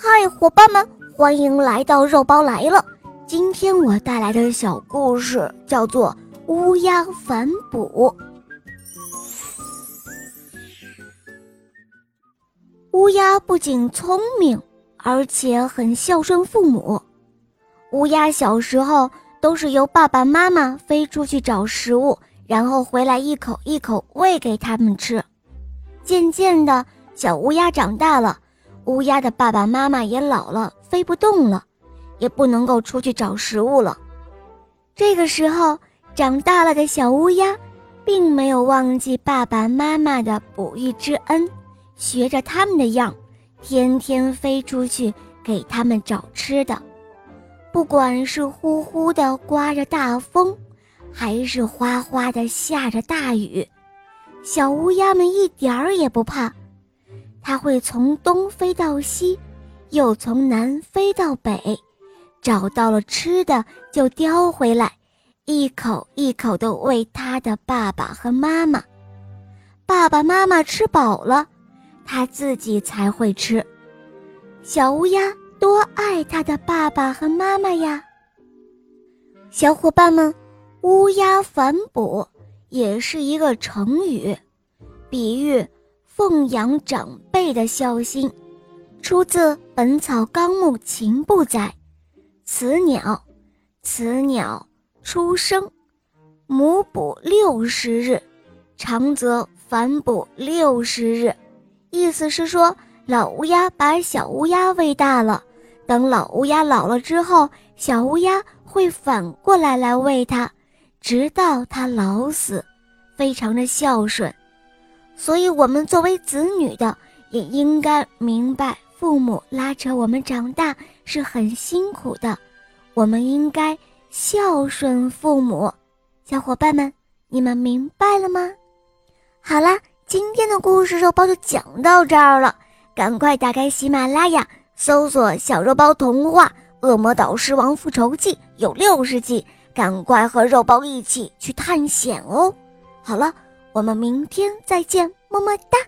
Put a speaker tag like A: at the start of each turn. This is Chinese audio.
A: 嗨，伙伴们，欢迎来到肉包来了。今天我带来的小故事叫做《乌鸦反哺》。乌鸦不仅聪明，而且很孝顺父母。乌鸦小时候都是由爸爸妈妈飞出去找食物，然后回来一口一口喂给他们吃。渐渐的，小乌鸦长大了。乌鸦的爸爸妈妈也老了，飞不动了，也不能够出去找食物了。这个时候，长大了的小乌鸦，并没有忘记爸爸妈妈的哺育之恩，学着他们的样，天天飞出去给他们找吃的。不管是呼呼的刮着大风，还是哗哗的下着大雨，小乌鸦们一点儿也不怕。它会从东飞到西，又从南飞到北，找到了吃的就叼回来，一口一口地喂它的爸爸和妈妈。爸爸妈妈吃饱了，它自己才会吃。小乌鸦多爱它的爸爸和妈妈呀！小伙伴们，“乌鸦反哺”也是一个成语，比喻。奉养长辈的孝心，出自《本草纲目·禽部》载。此鸟，此鸟出生，母哺六十日，长则反哺六十日。意思是说，老乌鸦把小乌鸦喂大了，等老乌鸦老了之后，小乌鸦会反过来来喂它，直到它老死，非常的孝顺。所以，我们作为子女的，也应该明白，父母拉扯我们长大是很辛苦的，我们应该孝顺父母。小伙伴们，你们明白了吗？好啦，今天的故事肉包就讲到这儿了，赶快打开喜马拉雅，搜索“小肉包童话《恶魔岛狮王复仇记》”，有六十集，赶快和肉包一起去探险哦。好了。我们明天再见，么么哒。